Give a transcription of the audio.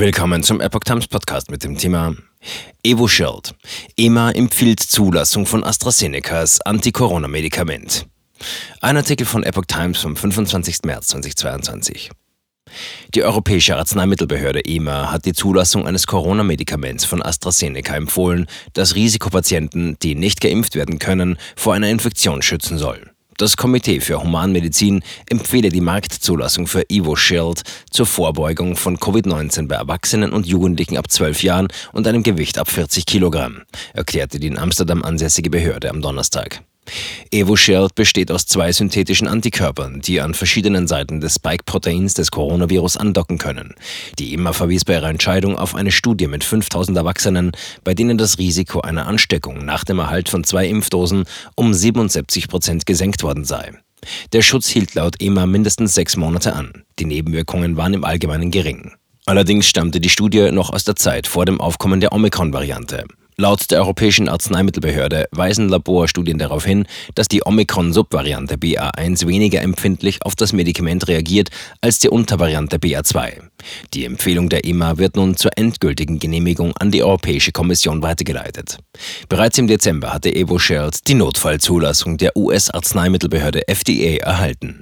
Willkommen zum Epoch Times Podcast mit dem Thema Evo Shield. EMA empfiehlt Zulassung von AstraZenecas Anti-Corona-Medikament. Ein Artikel von Epoch Times vom 25. März 2022. Die Europäische Arzneimittelbehörde EMA hat die Zulassung eines Corona-Medikaments von AstraZeneca empfohlen, das Risikopatienten, die nicht geimpft werden können, vor einer Infektion schützen soll. Das Komitee für Humanmedizin empfehle die Marktzulassung für EvoShield zur Vorbeugung von Covid-19 bei Erwachsenen und Jugendlichen ab 12 Jahren und einem Gewicht ab 40 Kilogramm, erklärte die in Amsterdam ansässige Behörde am Donnerstag. EvoShield besteht aus zwei synthetischen Antikörpern, die an verschiedenen Seiten des Spike-Proteins des Coronavirus andocken können. Die EMA verwies bei ihrer Entscheidung auf eine Studie mit 5000 Erwachsenen, bei denen das Risiko einer Ansteckung nach dem Erhalt von zwei Impfdosen um 77 Prozent gesenkt worden sei. Der Schutz hielt laut EMA mindestens sechs Monate an. Die Nebenwirkungen waren im Allgemeinen gering. Allerdings stammte die Studie noch aus der Zeit vor dem Aufkommen der Omikron-Variante. Laut der Europäischen Arzneimittelbehörde weisen Laborstudien darauf hin, dass die Omikron-Subvariante BA1 weniger empfindlich auf das Medikament reagiert als die Untervariante BA2. Die Empfehlung der EMA wird nun zur endgültigen Genehmigung an die Europäische Kommission weitergeleitet. Bereits im Dezember hatte Evo Shield die Notfallzulassung der US-Arzneimittelbehörde FDA erhalten.